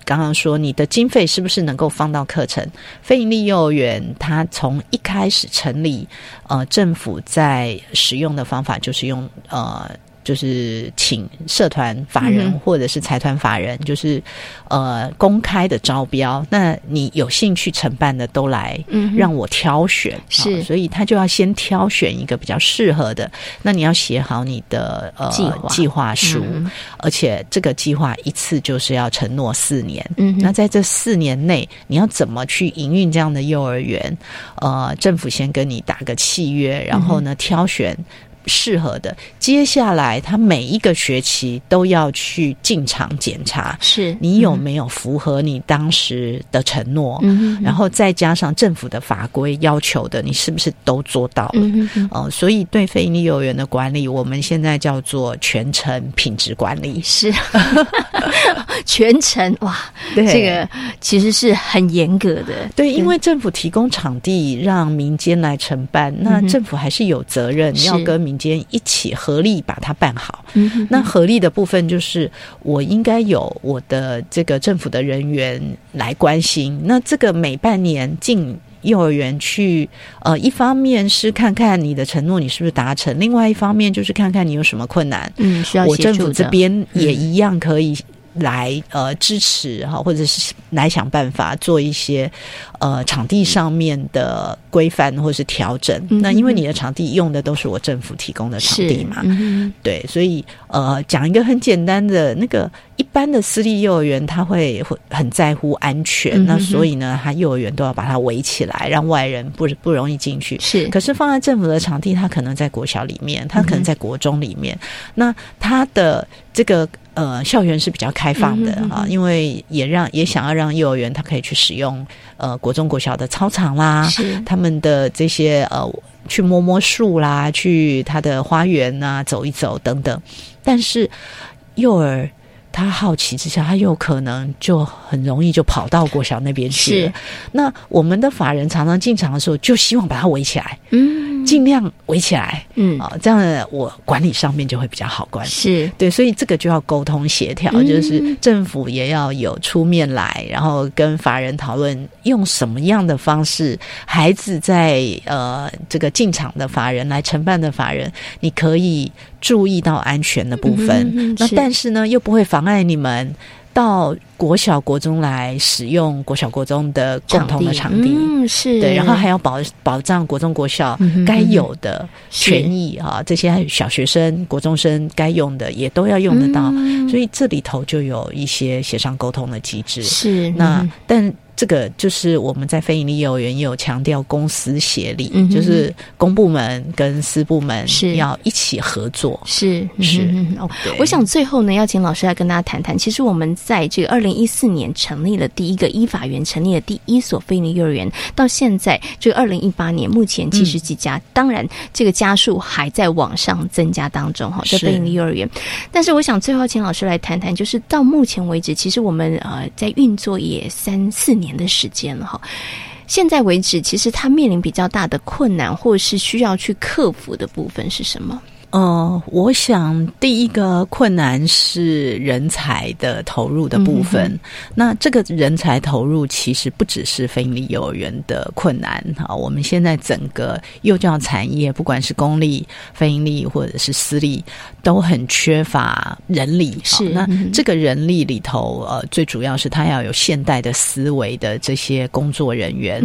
刚刚说你的经费是不是能够放到课程？非营利幼儿园它从一开始成立，呃，政府在使用的方法就是用呃。就是请社团法人或者是财团法人，就是呃公开的招标。那你有兴趣承办的都来，让我挑选。是，所以他就要先挑选一个比较适合的。那你要写好你的呃计划书，而且这个计划一次就是要承诺四年。嗯，那在这四年内，你要怎么去营运这样的幼儿园？呃，政府先跟你打个契约，然后呢挑选。适合的，接下来他每一个学期都要去进场检查，是。你有没有符合你当时的承诺，然后再加上政府的法规要求的，你是不是都做到了？哦，所以对非营利幼儿园的管理，我们现在叫做全程品质管理，是。全程哇，这个其实是很严格的，对，因为政府提供场地让民间来承办，那政府还是有责任要跟民。间一起合力把它办好。那合力的部分就是，我应该有我的这个政府的人员来关心。那这个每半年进幼儿园去，呃，一方面是看看你的承诺你是不是达成，另外一方面就是看看你有什么困难。嗯，需要我政府这边也一样可以。来呃支持哈，或者是来想办法做一些呃场地上面的规范或是调整。那因为你的场地用的都是我政府提供的场地嘛，对，所以呃讲一个很简单的，那个一般的私立幼儿园他会会很在乎安全，那所以呢，他幼儿园都要把它围起来，让外人不不容易进去。是，可是放在政府的场地，它可能在国小里面，它可能在国中里面，那它的这个。呃，校园是比较开放的啊，因为也让也想要让幼儿园他可以去使用呃国中国小的操场啦，他们的这些呃去摸摸树啦，去他的花园啊走一走等等。但是幼儿他好奇之下，他有可能就很容易就跑到国小那边去。是，那我们的法人常常进场的时候，就希望把它围起来。嗯。尽量围起来，嗯啊，这样我管理上面就会比较好管理。是对，所以这个就要沟通协调，就是政府也要有出面来，然后跟法人讨论用什么样的方式，孩子在呃这个进场的法人来承办的法人，你可以注意到安全的部分，那但是呢又不会妨碍你们。到国小、国中来使用国小、国中的共同的场地，嗯，是。对，然后还要保保障国中、国小该有的权益啊，这些小学生、国中生该用的也都要用得到，所以这里头就有一些协商沟通的机制。是那但。这个就是我们在非营利幼儿园也有强调公私协力，就是公部门跟私部门是要一起合作。是是哦，我想最后呢，要请老师来跟大家谈谈。其实我们在这个二零一四年成立了第一个依法园，成立了第一所非营利幼儿园，到现在这个二零一八年，目前七十几家，当然这个家数还在往上增加当中哈。这非营利幼儿园，但是我想最后请老师来谈谈，就是到目前为止，其实我们呃在运作也三四年。年的时间了哈，现在为止，其实他面临比较大的困难，或是需要去克服的部分是什么？呃，我想第一个困难是人才的投入的部分。那这个人才投入其实不只是非营利幼儿园的困难啊，我们现在整个幼教产业，不管是公立、非营利或者是私立，都很缺乏人力。是那这个人力里头，呃，最主要是他要有现代的思维的这些工作人员。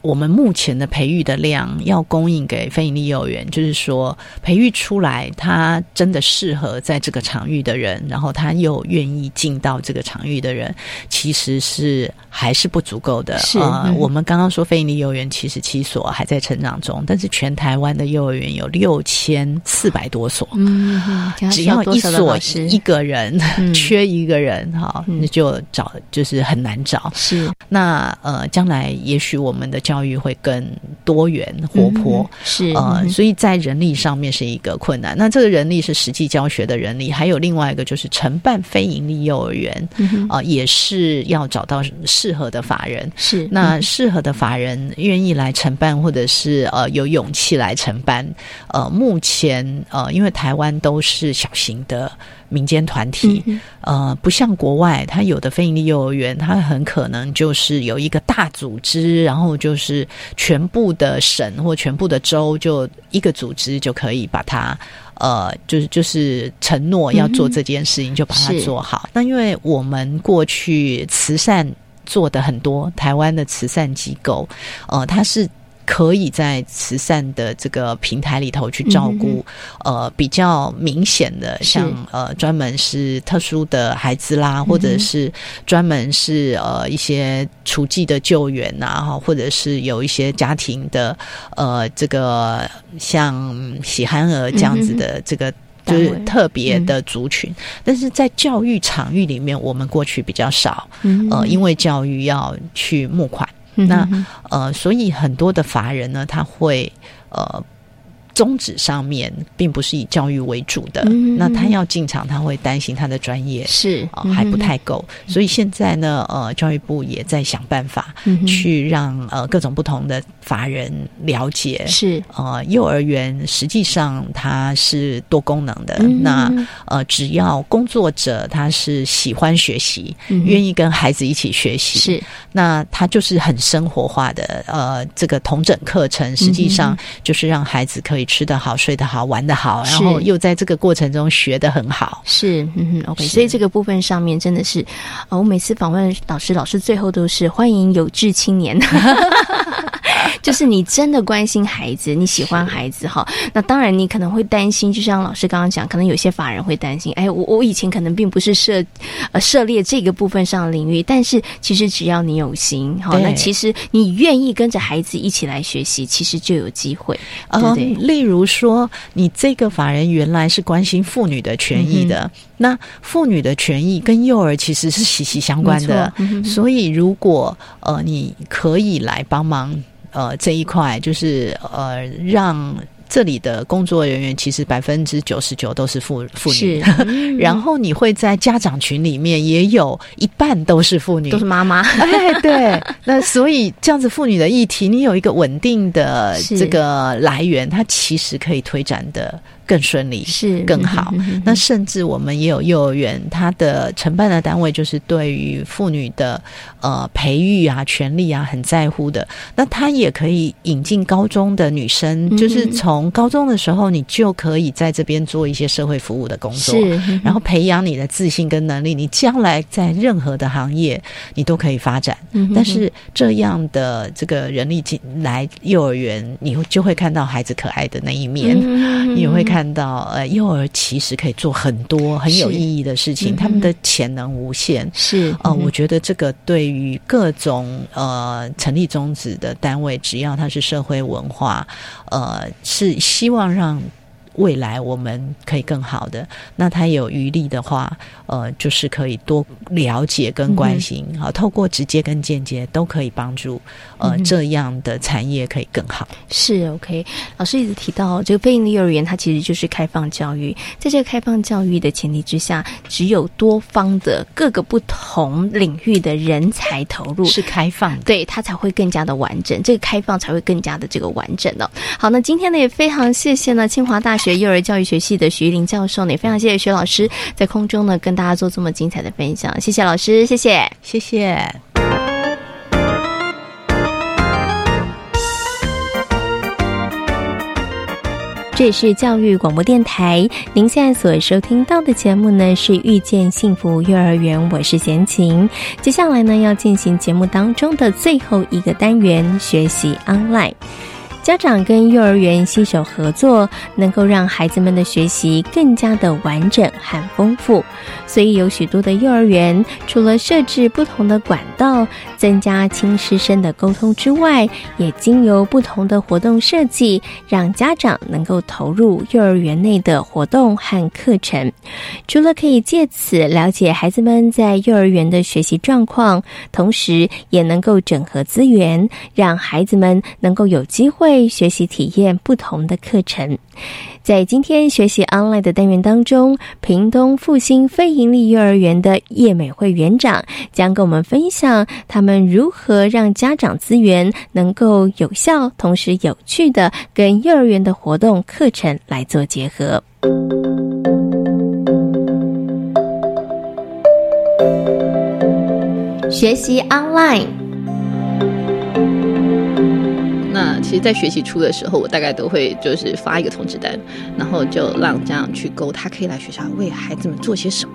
我们目前的培育的量要供应给非营利幼儿园，就是说培育出来。来，他真的适合在这个场域的人，然后他又愿意进到这个场域的人，其实是还是不足够的。是啊，我们刚刚说非营利幼儿园七十七所还在成长中，但是全台湾的幼儿园有六千四百多所。嗯，只要一所一个人缺一个人，哈，那就找就是很难找。是那呃，将来也许我们的教育会更多元活泼。是呃，所以在人力上面是一个困。那这个人力是实际教学的人力，还有另外一个就是承办非盈利幼儿园啊，也是要找到适合的法人。是那适合的法人愿意来承办，或者是呃有勇气来承办。呃，目前呃，因为台湾都是小型的民间团体，呃，不像国外，它有的非营利幼儿园，它很可能就是有一个大组织，然后就是全部的省或全部的州就一个组织就可以把它。呃，就是就是承诺要做这件事情，就把它做好。那因为我们过去慈善做的很多，台湾的慈善机构，呃，它是。可以在慈善的这个平台里头去照顾，呃，比较明显的，像呃，专门是特殊的孩子啦，或者是专门是呃一些厨技的救援呐，哈，或者是有一些家庭的呃，这个像喜憨儿这样子的这个就是特别的族群，但是在教育场域里面，我们过去比较少，呃，因为教育要去募款。那呃，所以很多的法人呢，他会呃。宗旨上面并不是以教育为主的，那他要进场，他会担心他的专业是还不太够，所以现在呢，呃，教育部也在想办法去让呃各种不同的法人了解，是。呃幼儿园实际上它是多功能的，那呃只要工作者他是喜欢学习，愿意跟孩子一起学习，是。那他就是很生活化的呃这个同整课程，实际上就是让孩子可以。吃得好，睡得好，玩得好，然后又在这个过程中学得很好，是嗯 OK。所以这个部分上面真的是，啊，我每次访问老师，老师最后都是欢迎有志青年。就是你真的关心孩子，你喜欢孩子哈。那当然，你可能会担心，就像老师刚刚讲，可能有些法人会担心。哎，我我以前可能并不是涉呃涉猎这个部分上的领域，但是其实只要你有心，好，那其实你愿意跟着孩子一起来学习，其实就有机会，对不对？例如说，你这个法人原来是关心妇女的权益的，那妇女的权益跟幼儿其实是息息相关的，所以如果呃你可以来帮忙。呃，这一块就是呃，让这里的工作人员其实百分之九十九都是妇妇女，然后你会在家长群里面也有一半都是妇女，都是妈妈。哎，对，那所以这样子妇女的议题，你有一个稳定的这个来源，它其实可以推展的。更顺利是更好。那甚至我们也有幼儿园，它的承办的单位就是对于妇女的呃培育啊、权利啊很在乎的。那他也可以引进高中的女生，就是从高中的时候，你就可以在这边做一些社会服务的工作，然后培养你的自信跟能力。你将来在任何的行业，你都可以发展。但是这样的这个人力进来幼儿园，你就会看到孩子可爱的那一面，你也会看。看到呃，幼儿其实可以做很多很有意义的事情，他们的潜能无限。是呃，我觉得这个对于各种呃成立宗旨的单位，只要它是社会文化，呃，是希望让。未来我们可以更好的，那他有余力的话，呃，就是可以多了解跟关心，好，透过直接跟间接都可以帮助，呃，这样的产业可以更好。是 OK，老师一直提到这个非营利幼儿园，它其实就是开放教育，在这个开放教育的前提之下，只有多方的各个不同领域的人才投入是开放的，对它才会更加的完整，这个开放才会更加的这个完整哦。好，那今天呢也非常谢谢呢清华大学。幼儿教育学系的徐林教授，也非常谢谢徐老师在空中呢跟大家做这么精彩的分享，谢谢老师，谢谢，谢谢。这里是教育广播电台，您现在所收听到的节目呢是遇见幸福幼儿园，我是贤琴。接下来呢要进行节目当中的最后一个单元——学习 online。家长跟幼儿园携手合作，能够让孩子们的学习更加的完整和丰富。所以有许多的幼儿园，除了设置不同的管道，增加亲师生的沟通之外，也经由不同的活动设计，让家长能够投入幼儿园内的活动和课程。除了可以借此了解孩子们在幼儿园的学习状况，同时也能够整合资源，让孩子们能够有机会。学习体验不同的课程，在今天学习 online 的单元当中，屏东复兴非营利幼儿园的叶美惠园长将跟我们分享他们如何让家长资源能够有效，同时有趣的跟幼儿园的活动课程来做结合。学习 online。其实，在学习初的时候，我大概都会就是发一个通知单，然后就让家长去勾，他可以来学校为孩子们做些什么。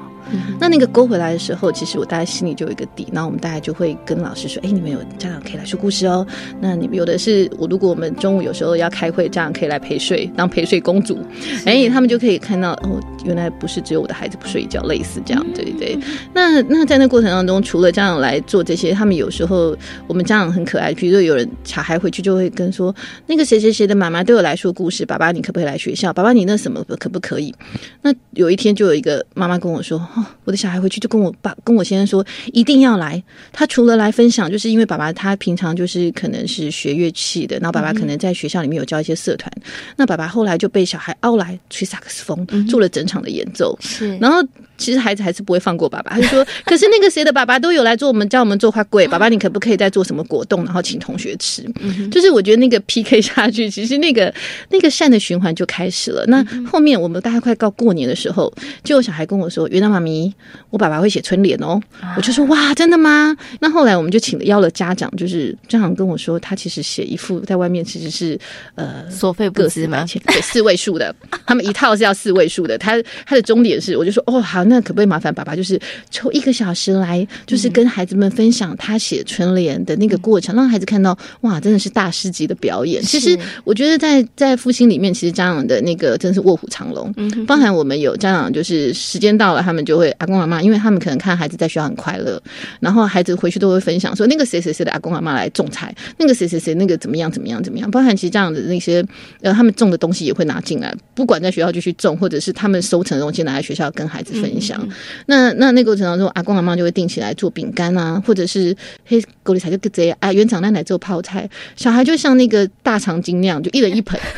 那那个勾回来的时候，其实我大概心里就有一个底。那我们大概就会跟老师说：“哎，你们有家长可以来说故事哦。那你们有的是我，如果我们中午有时候要开会，家长可以来陪睡，当陪睡公主。哎，他们就可以看到哦，原来不是只有我的孩子不睡觉，类似这样，对对。那那在那过程当中，除了家长来做这些，他们有时候我们家长很可爱，比如说有人小孩回去就会跟说，那个谁谁谁的妈妈都有来说故事，爸爸你可不可以来学校？爸爸你那什么可不可以？那有一天就有一个妈妈跟我说。哦我的小孩回去就跟我爸跟我先生说一定要来。他除了来分享，就是因为爸爸他平常就是可能是学乐器的，然后爸爸可能在学校里面有教一些社团。那爸爸后来就被小孩凹来吹萨克斯风，做了整场的演奏。是，然后。其实孩子还是不会放过爸爸，他就说：“ 可是那个谁的爸爸都有来做，我们教我们做花柜，爸爸你可不可以再做什么果冻，然后请同学吃？”就是我觉得那个 PK 下去，其实那个那个善的循环就开始了。那后面我们大概快到过年的时候，就有小孩跟我说：“元旦妈咪，我爸爸会写春联哦。”我就说：“哇，真的吗？”那后来我们就请了邀了家长，就是家长跟我说，他其实写一副在外面其实是呃收费不值吗？对，四位数的，他们一套是要四位数的。他他的终点是，我就说：“哦，好。”那可不可以麻烦爸爸，就是抽一个小时来，就是跟孩子们分享他写春联的那个过程，让孩子看到哇，真的是大师级的表演。其实我觉得在在复兴里面，其实家长的那个真是卧虎藏龙。嗯，包含我们有家长，就是时间到了，他们就会阿公阿妈，因为他们可能看孩子在学校很快乐，然后孩子回去都会分享说那个谁谁谁的阿公阿妈来种菜，那个谁谁谁那个怎么样怎么样怎么样。包含其实这样的那些呃，他们种的东西也会拿进来，不管在学校就去种，或者是他们收成的东西拿来学校跟孩子分享。那那那过程当中，阿公阿妈就会定起来做饼干啊，或者是黑狗里菜就这样啊，园长奶奶做泡菜，小孩就像那个大长今那样，就一人一盆。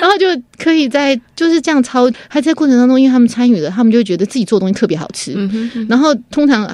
然后就可以在就是这样操，还在过程当中，因为他们参与了，他们就会觉得自己做东西特别好吃。然后通常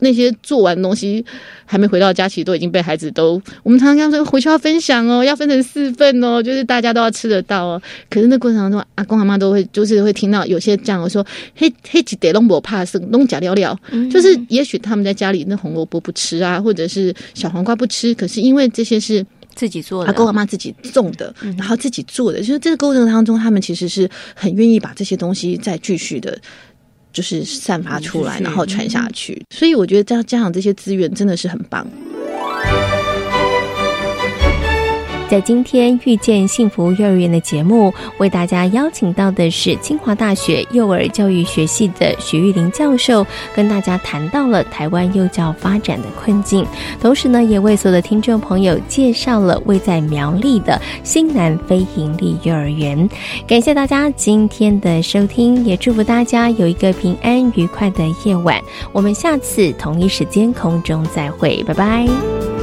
那些做完东西还没回到家，其实都已经被孩子都，我们常常跟他说回去要分享哦，要分成四份哦，就是大家都要吃得到哦。可是那过程当中，阿公阿妈都会就是会听到有些这样说，嘿嘿几得弄不怕生弄假料料，就是也许他们在家里那红萝卜不吃啊，或者是小黄瓜不吃，可是因为这些是。自己做的，阿公阿妈自己种的，然后自己做的，就是这个过程当中，他们其实是很愿意把这些东西再继续的，就是散发出来，然后传下去。所以我觉得加加上这些资源真的是很棒。在今天遇见幸福幼儿园的节目，为大家邀请到的是清华大学幼儿教育学系的徐玉玲教授，跟大家谈到了台湾幼教发展的困境，同时呢，也为所有的听众朋友介绍了位在苗栗的新南非营利幼儿园。感谢大家今天的收听，也祝福大家有一个平安愉快的夜晚。我们下次同一时间空中再会，拜拜。